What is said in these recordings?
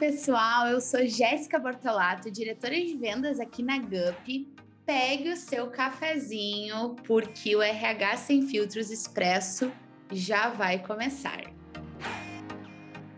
pessoal, eu sou Jéssica Bortolato, diretora de vendas aqui na GUP. Pegue o seu cafezinho, porque o RH Sem Filtros Expresso já vai começar.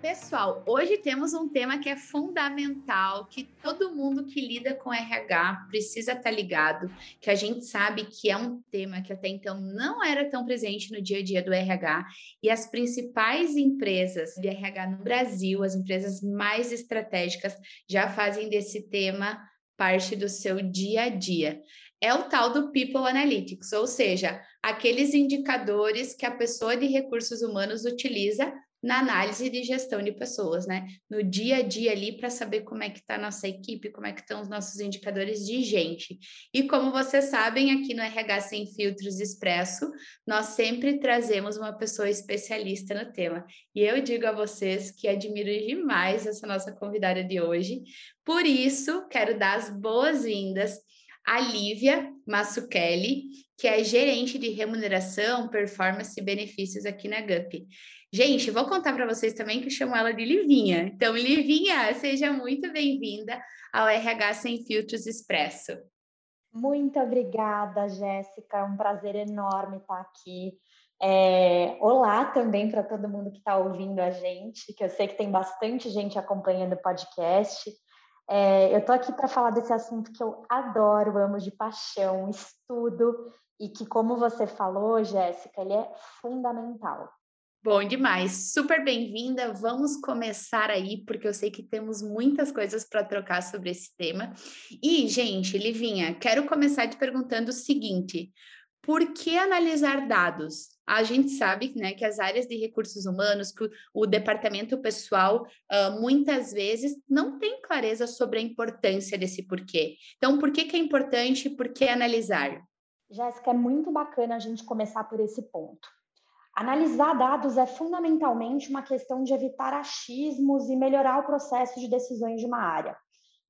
Pessoal, hoje temos um tema que é fundamental, que todo mundo que lida com RH precisa estar tá ligado, que a gente sabe que é um tema que até então não era tão presente no dia a dia do RH, e as principais empresas de RH no Brasil, as empresas mais estratégicas, já fazem desse tema parte do seu dia a dia. É o tal do People Analytics, ou seja, aqueles indicadores que a pessoa de recursos humanos utiliza na análise de gestão de pessoas, né? No dia a dia ali para saber como é que está a nossa equipe, como é que estão os nossos indicadores de gente. E como vocês sabem, aqui no RH Sem Filtros Expresso, nós sempre trazemos uma pessoa especialista no tema. E eu digo a vocês que admiro demais essa nossa convidada de hoje. Por isso, quero dar as boas-vindas à Lívia Massuchelli, que é gerente de remuneração, performance e benefícios aqui na GUP. Gente, vou contar para vocês também que eu chamo ela de Livinha. Então, Livinha, seja muito bem-vinda ao RH Sem Filtros Expresso. Muito obrigada, Jéssica. É um prazer enorme estar aqui. É... Olá também para todo mundo que está ouvindo a gente, que eu sei que tem bastante gente acompanhando o podcast. É... eu estou aqui para falar desse assunto que eu adoro, amo de paixão, estudo, e que, como você falou, Jéssica, ele é fundamental. Bom demais, super bem-vinda. Vamos começar aí, porque eu sei que temos muitas coisas para trocar sobre esse tema. E, gente, Livinha, quero começar te perguntando o seguinte: por que analisar dados? A gente sabe né, que as áreas de recursos humanos, que o, o departamento pessoal, uh, muitas vezes não tem clareza sobre a importância desse porquê. Então, por que, que é importante? Por que analisar? Jéssica, é muito bacana a gente começar por esse ponto. Analisar dados é fundamentalmente uma questão de evitar achismos e melhorar o processo de decisões de uma área.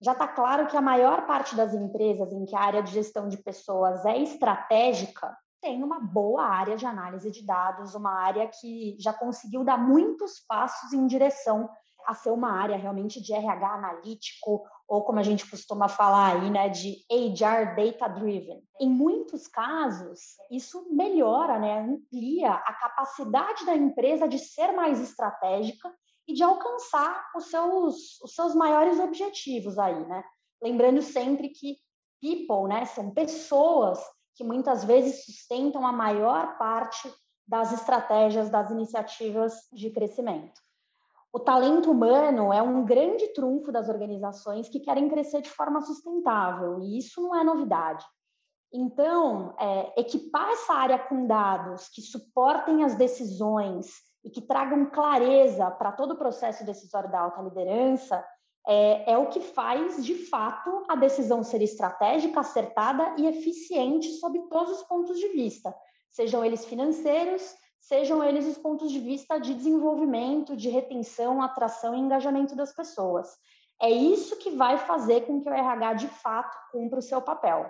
Já está claro que a maior parte das empresas em que a área de gestão de pessoas é estratégica tem uma boa área de análise de dados, uma área que já conseguiu dar muitos passos em direção a ser uma área realmente de RH analítico, ou como a gente costuma falar aí, né, de HR data driven. Em muitos casos, isso melhora, né, amplia a capacidade da empresa de ser mais estratégica e de alcançar os seus, os seus maiores objetivos aí, né? Lembrando sempre que people, né, são pessoas que muitas vezes sustentam a maior parte das estratégias, das iniciativas de crescimento. O talento humano é um grande trunfo das organizações que querem crescer de forma sustentável, e isso não é novidade. Então, é, equipar essa área com dados que suportem as decisões e que tragam clareza para todo o processo decisório da alta liderança é, é, o que faz, de fato, a decisão ser estratégica, acertada e eficiente sob todos os pontos de vista, sejam eles financeiros, sejam eles os pontos de vista de desenvolvimento, de retenção, atração e engajamento das pessoas. É isso que vai fazer com que o RH de fato cumpra o seu papel.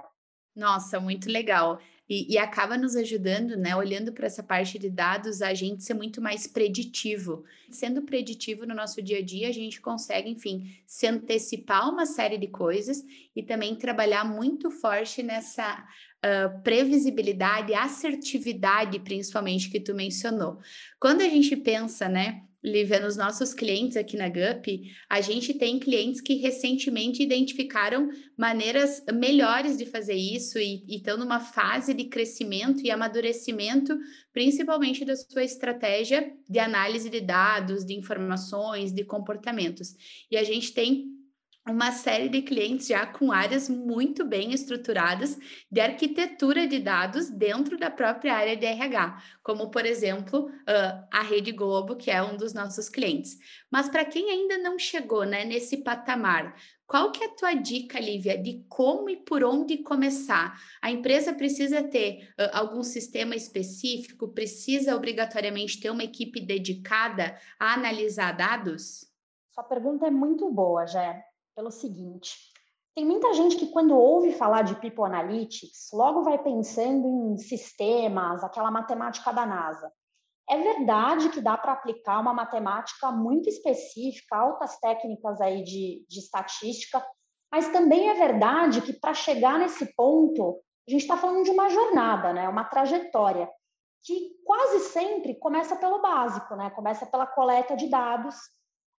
Nossa, muito legal. E, e acaba nos ajudando, né? Olhando para essa parte de dados, a gente ser muito mais preditivo. Sendo preditivo no nosso dia a dia, a gente consegue, enfim, se antecipar uma série de coisas e também trabalhar muito forte nessa uh, previsibilidade, assertividade, principalmente, que tu mencionou. Quando a gente pensa, né? Lívia, nos nossos clientes aqui na GUP, a gente tem clientes que recentemente identificaram maneiras melhores de fazer isso e, e estão numa fase de crescimento e amadurecimento, principalmente da sua estratégia de análise de dados, de informações, de comportamentos. E a gente tem uma série de clientes já com áreas muito bem estruturadas de arquitetura de dados dentro da própria área de RH, como, por exemplo, a Rede Globo, que é um dos nossos clientes. Mas para quem ainda não chegou né, nesse patamar, qual que é a tua dica, Lívia, de como e por onde começar? A empresa precisa ter uh, algum sistema específico? Precisa obrigatoriamente ter uma equipe dedicada a analisar dados? Sua pergunta é muito boa, Jé pelo seguinte: tem muita gente que, quando ouve falar de People Analytics, logo vai pensando em sistemas, aquela matemática da NASA. É verdade que dá para aplicar uma matemática muito específica, altas técnicas aí de, de estatística, mas também é verdade que para chegar nesse ponto, a gente está falando de uma jornada, né? uma trajetória, que quase sempre começa pelo básico, né? começa pela coleta de dados,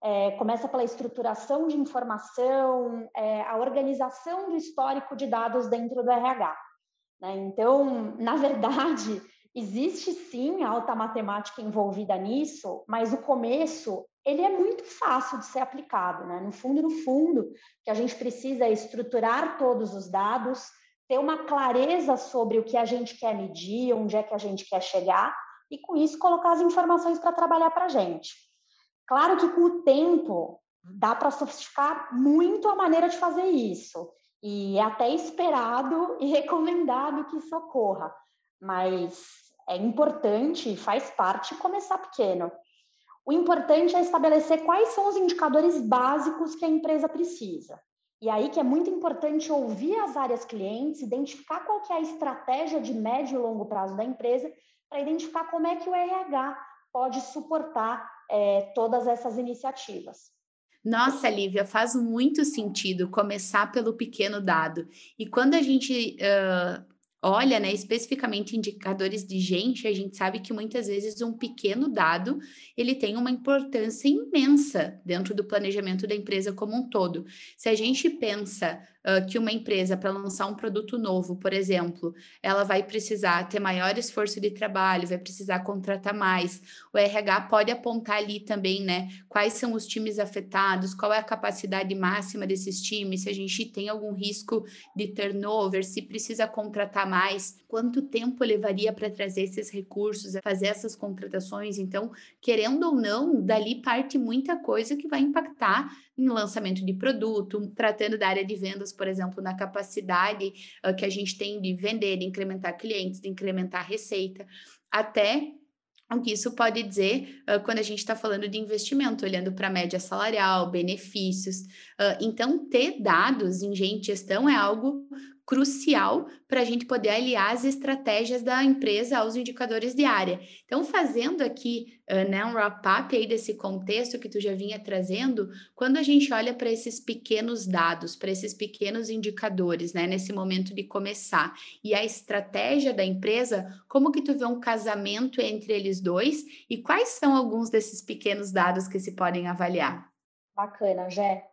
é, começa pela estruturação de informação, é, a organização do histórico de dados dentro do RH. Né? Então, na verdade, existe sim alta matemática envolvida nisso, mas o começo ele é muito fácil de ser aplicado. Né? No fundo, no fundo, que a gente precisa é estruturar todos os dados, ter uma clareza sobre o que a gente quer medir, onde é que a gente quer chegar, e com isso colocar as informações para trabalhar para a gente. Claro que com o tempo dá para sofisticar muito a maneira de fazer isso, e é até esperado e recomendado que isso ocorra, mas é importante e faz parte começar pequeno. O importante é estabelecer quais são os indicadores básicos que a empresa precisa. E aí que é muito importante ouvir as áreas clientes, identificar qual que é a estratégia de médio e longo prazo da empresa, para identificar como é que o RH pode suportar é, todas essas iniciativas. Nossa, Lívia, faz muito sentido começar pelo pequeno dado. E quando a gente uh, olha, né, especificamente indicadores de gente, a gente sabe que muitas vezes um pequeno dado ele tem uma importância imensa dentro do planejamento da empresa como um todo. Se a gente pensa que uma empresa, para lançar um produto novo, por exemplo, ela vai precisar ter maior esforço de trabalho, vai precisar contratar mais. O RH pode apontar ali também, né, quais são os times afetados, qual é a capacidade máxima desses times, se a gente tem algum risco de turnover, se precisa contratar mais, quanto tempo levaria para trazer esses recursos, fazer essas contratações. Então, querendo ou não, dali parte muita coisa que vai impactar em lançamento de produto, tratando da área de vendas, por exemplo, na capacidade uh, que a gente tem de vender, de incrementar clientes, de incrementar receita, até o que isso pode dizer uh, quando a gente está falando de investimento, olhando para a média salarial, benefícios. Uh, então, ter dados em gestão é algo crucial para a gente poder aliar as estratégias da empresa aos indicadores de área. Então, fazendo aqui uh, né, um wrap-up aí desse contexto que tu já vinha trazendo, quando a gente olha para esses pequenos dados, para esses pequenos indicadores, né, nesse momento de começar, e a estratégia da empresa, como que tu vê um casamento entre eles dois e quais são alguns desses pequenos dados que se podem avaliar? Bacana, Jé.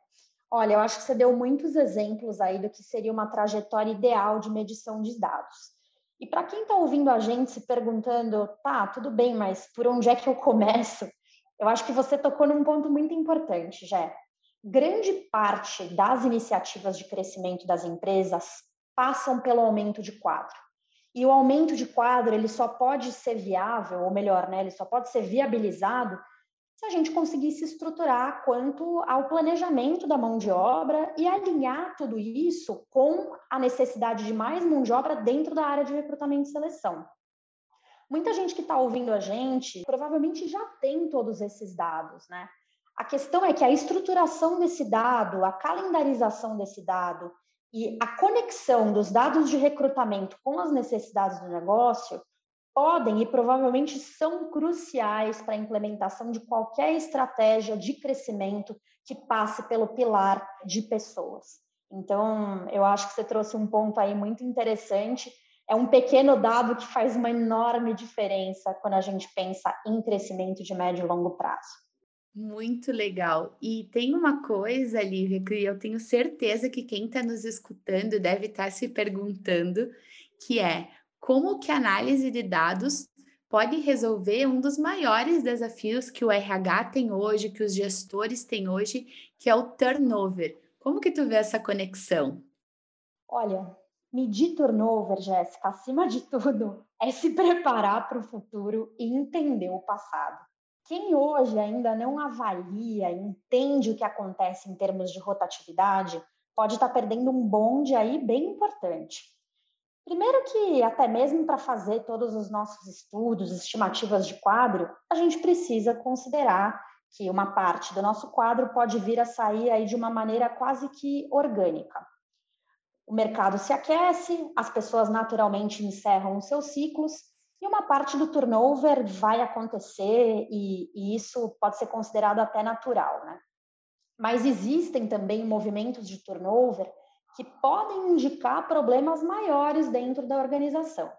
Olha, eu acho que você deu muitos exemplos aí do que seria uma trajetória ideal de medição de dados. E para quem está ouvindo a gente se perguntando, tá, tudo bem, mas por onde é que eu começo? Eu acho que você tocou num ponto muito importante, Jé. Grande parte das iniciativas de crescimento das empresas passam pelo aumento de quadro. E o aumento de quadro, ele só pode ser viável, ou melhor, né, ele só pode ser viabilizado se a gente conseguisse estruturar quanto ao planejamento da mão de obra e alinhar tudo isso com a necessidade de mais mão de obra dentro da área de recrutamento e seleção. Muita gente que está ouvindo a gente provavelmente já tem todos esses dados, né? A questão é que a estruturação desse dado, a calendarização desse dado e a conexão dos dados de recrutamento com as necessidades do negócio podem e provavelmente são cruciais para a implementação de qualquer estratégia de crescimento que passe pelo pilar de pessoas. Então, eu acho que você trouxe um ponto aí muito interessante. É um pequeno dado que faz uma enorme diferença quando a gente pensa em crescimento de médio e longo prazo. Muito legal. E tem uma coisa, Lívia, que eu tenho certeza que quem está nos escutando deve estar tá se perguntando, que é como que a análise de dados pode resolver um dos maiores desafios que o RH tem hoje, que os gestores têm hoje, que é o turnover. Como que tu vê essa conexão? Olha, medir turnover, Jéssica, acima de tudo, é se preparar para o futuro e entender o passado. Quem hoje ainda não avalia, entende o que acontece em termos de rotatividade, pode estar perdendo um bonde aí bem importante. Primeiro que até mesmo para fazer todos os nossos estudos, estimativas de quadro, a gente precisa considerar que uma parte do nosso quadro pode vir a sair aí de uma maneira quase que orgânica. O mercado se aquece, as pessoas naturalmente encerram os seus ciclos E uma parte do turnover vai acontecer e, e isso pode ser considerado até natural, né? Mas existem também movimentos de turnover que podem indicar problemas maiores dentro da organização.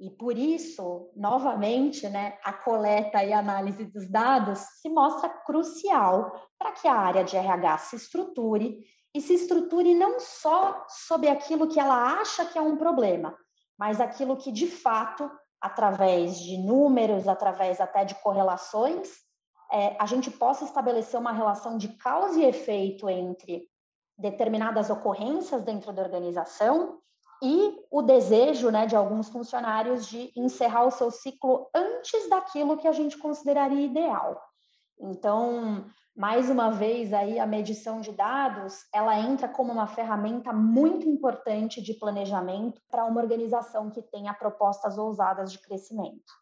E por isso, novamente, né, a coleta e análise dos dados se mostra crucial para que a área de RH se estruture e se estruture não só sobre aquilo que ela acha que é um problema, mas aquilo que de fato, através de números, através até de correlações, é, a gente possa estabelecer uma relação de causa e efeito entre determinadas ocorrências dentro da organização e o desejo né, de alguns funcionários de encerrar o seu ciclo antes daquilo que a gente consideraria ideal. Então, mais uma vez aí a medição de dados, ela entra como uma ferramenta muito importante de planejamento para uma organização que tenha propostas ousadas de crescimento.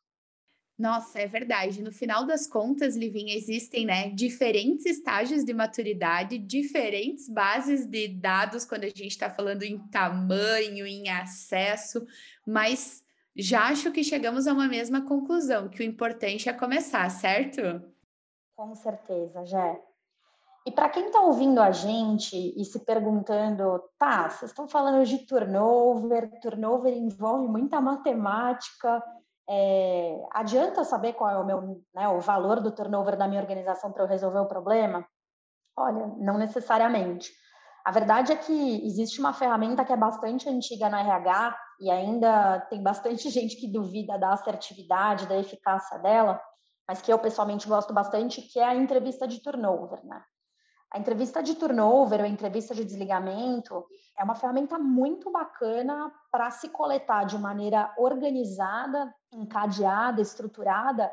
Nossa, é verdade. No final das contas, Livinha, existem né, diferentes estágios de maturidade, diferentes bases de dados quando a gente está falando em tamanho, em acesso, mas já acho que chegamos a uma mesma conclusão, que o importante é começar, certo? Com certeza, Jé. E para quem está ouvindo a gente e se perguntando, tá, vocês estão falando de turnover, turnover envolve muita matemática, é, adianta saber qual é o meu, né, o valor do turnover da minha organização para eu resolver o problema? Olha, não necessariamente. A verdade é que existe uma ferramenta que é bastante antiga no RH e ainda tem bastante gente que duvida da assertividade, da eficácia dela, mas que eu pessoalmente gosto bastante, que é a entrevista de turnover, né? A entrevista de turnover ou entrevista de desligamento é uma ferramenta muito bacana para se coletar de maneira organizada, encadeada, estruturada,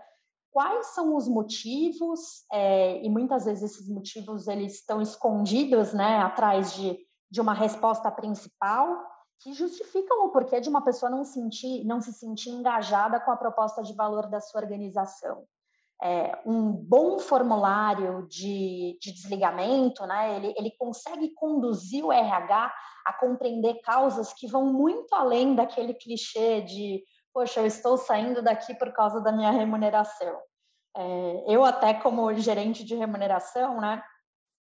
quais são os motivos, é, e muitas vezes esses motivos eles estão escondidos né, atrás de, de uma resposta principal, que justificam o porquê de uma pessoa não, sentir, não se sentir engajada com a proposta de valor da sua organização é, um bom formulário de, de desligamento, né, ele, ele consegue conduzir o RH a compreender causas que vão muito além daquele clichê de, poxa, eu estou saindo daqui por causa da minha remuneração. É, eu até como gerente de remuneração, né,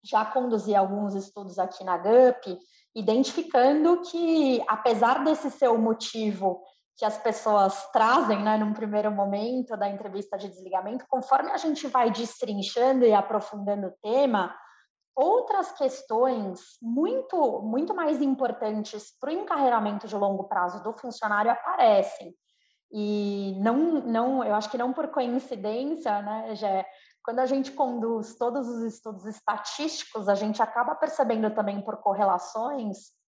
já conduzi alguns estudos aqui na GUP, identificando que, apesar desse ser o motivo que as pessoas trazem, né, num primeiro momento da entrevista de desligamento, conforme a gente vai destrinchando e aprofundando o tema, outras questões muito, muito mais importantes para o encarreiramento de longo prazo do funcionário aparecem. E não, não, eu acho que não por coincidência, né, já quando a gente conduz todos os estudos estatísticos, a gente acaba percebendo também por correlações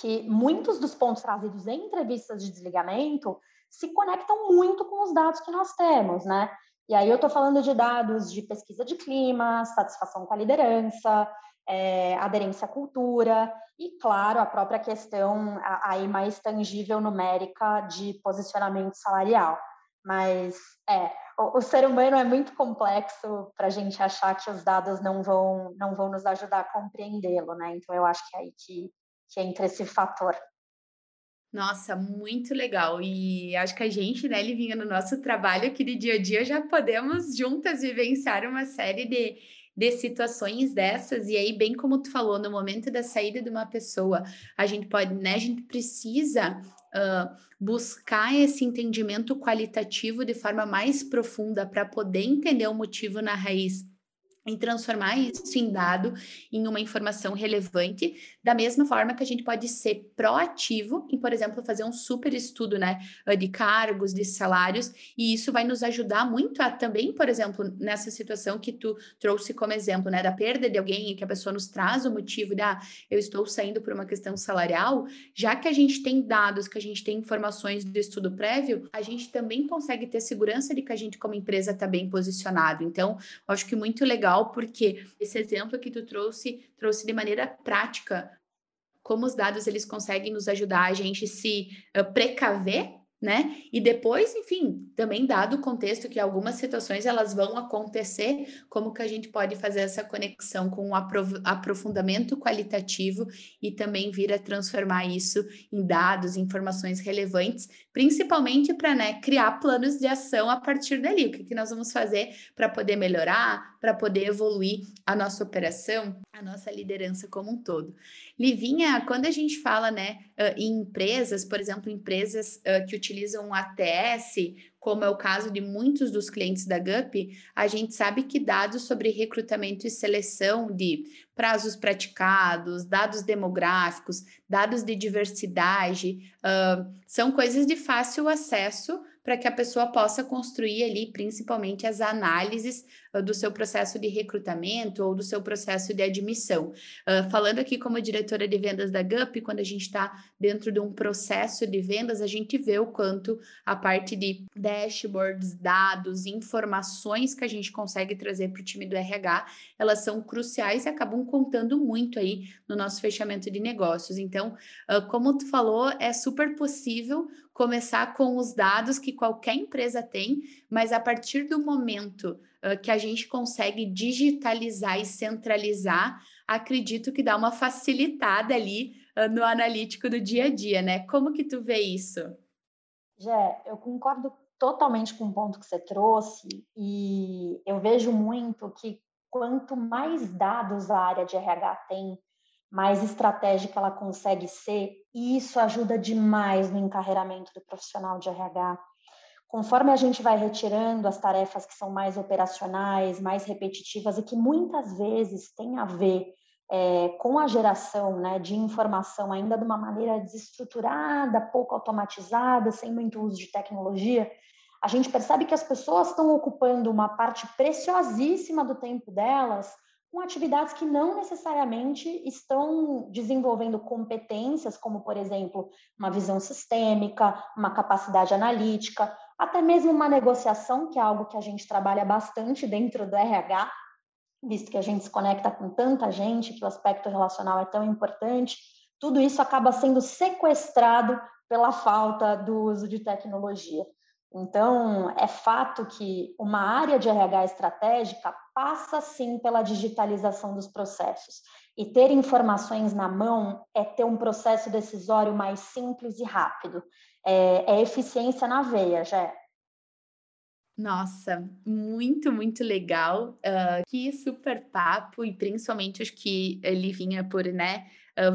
que muitos dos pontos trazidos em entrevistas de desligamento se conectam muito com os dados que nós temos, né? E aí eu estou falando de dados de pesquisa de clima, satisfação com a liderança, é, aderência à cultura e, claro, a própria questão aí mais tangível numérica de posicionamento salarial. Mas é, o, o ser humano é muito complexo para a gente achar que os dados não vão não vão nos ajudar a compreendê-lo, né? Então eu acho que é aí que que entra esse fator. Nossa, muito legal. E acho que a gente, né, Livinha, no nosso trabalho aqui de dia a dia, já podemos juntas vivenciar uma série de, de situações dessas. E aí, bem como tu falou, no momento da saída de uma pessoa, a gente pode, né, a gente precisa uh, buscar esse entendimento qualitativo de forma mais profunda para poder entender o motivo na raiz em transformar isso em dado em uma informação relevante, da mesma forma que a gente pode ser proativo em, por exemplo, fazer um super estudo, né, de cargos, de salários, e isso vai nos ajudar muito a também, por exemplo, nessa situação que tu trouxe como exemplo, né, da perda de alguém e que a pessoa nos traz o motivo de, ah, eu estou saindo por uma questão salarial, já que a gente tem dados, que a gente tem informações do estudo prévio, a gente também consegue ter segurança de que a gente como empresa está bem posicionado. Então, acho que muito legal legal porque esse exemplo que tu trouxe trouxe de maneira prática como os dados eles conseguem nos ajudar a gente se uh, precaver né? E depois, enfim, também dado o contexto que algumas situações elas vão acontecer, como que a gente pode fazer essa conexão com um aprofundamento qualitativo e também vir a transformar isso em dados, informações relevantes, principalmente para né, criar planos de ação a partir dali. O que, que nós vamos fazer para poder melhorar, para poder evoluir a nossa operação, a nossa liderança como um todo. Livinha, quando a gente fala né, em empresas, por exemplo, empresas que utilizam ATS, como é o caso de muitos dos clientes da GUP, a gente sabe que dados sobre recrutamento e seleção de prazos praticados, dados demográficos, dados de diversidade, uh, são coisas de fácil acesso para que a pessoa possa construir ali, principalmente, as análises do seu processo de recrutamento ou do seu processo de admissão. Uh, falando aqui como diretora de vendas da GUP, quando a gente está dentro de um processo de vendas, a gente vê o quanto a parte de dashboards, dados, informações que a gente consegue trazer para o time do RH, elas são cruciais e acabam contando muito aí no nosso fechamento de negócios. Então, uh, como tu falou, é super possível começar com os dados que qualquer empresa tem, mas a partir do momento que a gente consegue digitalizar e centralizar, acredito que dá uma facilitada ali uh, no analítico do dia a dia, né? Como que tu vê isso? Jé, eu concordo totalmente com o ponto que você trouxe e eu vejo muito que quanto mais dados a área de RH tem, mais estratégica ela consegue ser, e isso ajuda demais no encarreiramento do profissional de RH. Conforme a gente vai retirando as tarefas que são mais operacionais, mais repetitivas e que muitas vezes têm a ver é, com a geração né, de informação ainda de uma maneira desestruturada, pouco automatizada, sem muito uso de tecnologia, a gente percebe que as pessoas estão ocupando uma parte preciosíssima do tempo delas com atividades que não necessariamente estão desenvolvendo competências, como, por exemplo, uma visão sistêmica, uma capacidade analítica, até mesmo uma negociação, que é algo que a gente trabalha bastante dentro do RH, visto que a gente se conecta com tanta gente, que o aspecto relacional é tão importante. Tudo isso acaba sendo sequestrado pela falta do uso de tecnologia. Então, é fato que uma área de RH estratégica passa sim pela digitalização dos processos. E ter informações na mão é ter um processo decisório mais simples e rápido. É, é eficiência na veia, já. Nossa, muito, muito legal. Uh, que super papo, e principalmente acho que ele vinha por, né,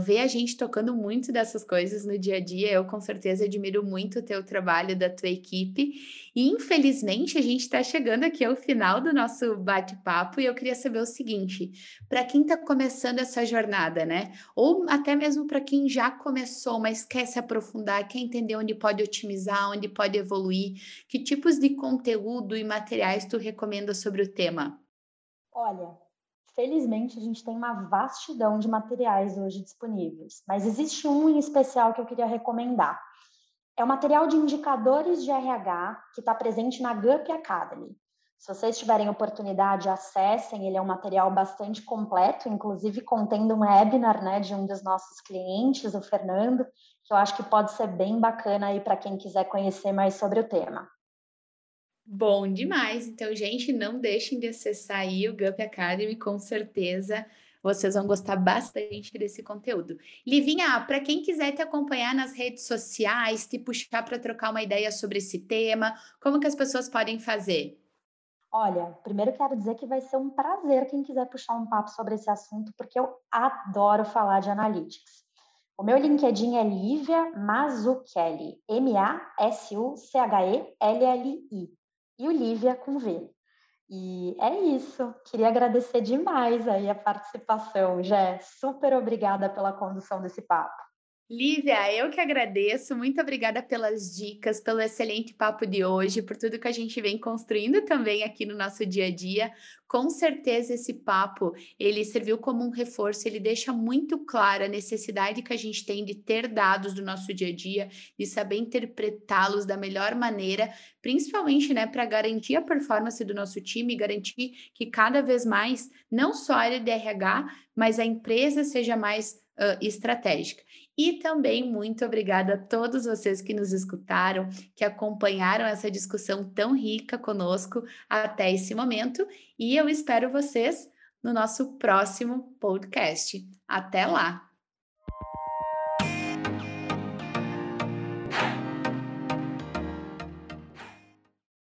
ver a gente tocando muito dessas coisas no dia a dia. Eu, com certeza, admiro muito o teu trabalho, da tua equipe. E, infelizmente, a gente está chegando aqui ao final do nosso bate-papo e eu queria saber o seguinte: para quem está começando essa jornada, né? Ou até mesmo para quem já começou, mas quer se aprofundar, quer entender onde pode otimizar, onde pode evoluir, que tipos de conteúdo e materiais tu recomenda sobre o tema? Olha, Felizmente, a gente tem uma vastidão de materiais hoje disponíveis, mas existe um em especial que eu queria recomendar. É o material de indicadores de RH que está presente na GUP Academy. Se vocês tiverem oportunidade, acessem, ele é um material bastante completo, inclusive contendo um webinar né, de um dos nossos clientes, o Fernando, que eu acho que pode ser bem bacana aí para quem quiser conhecer mais sobre o tema. Bom demais. Então, gente, não deixem de acessar aí o Gup Academy, com certeza vocês vão gostar bastante desse conteúdo. Livinha, para quem quiser te acompanhar nas redes sociais, te puxar para trocar uma ideia sobre esse tema, como que as pessoas podem fazer? Olha, primeiro quero dizer que vai ser um prazer quem quiser puxar um papo sobre esse assunto, porque eu adoro falar de analytics. O meu LinkedIn é Lívia Mazzucchelli, M-A-S-U-C-H-E-L-L-I e o Lívia com V. E é isso. Queria agradecer demais aí a participação, Jé. Super obrigada pela condução desse papo. Lívia, eu que agradeço. Muito obrigada pelas dicas, pelo excelente papo de hoje, por tudo que a gente vem construindo também aqui no nosso dia a dia. Com certeza esse papo, ele serviu como um reforço, ele deixa muito clara a necessidade que a gente tem de ter dados do nosso dia a dia, de saber interpretá-los da melhor maneira, principalmente, né, para garantir a performance do nosso time, garantir que cada vez mais não só a área de RH, mas a empresa seja mais uh, estratégica. E também muito obrigada a todos vocês que nos escutaram, que acompanharam essa discussão tão rica conosco até esse momento. E eu espero vocês no nosso próximo podcast. Até lá!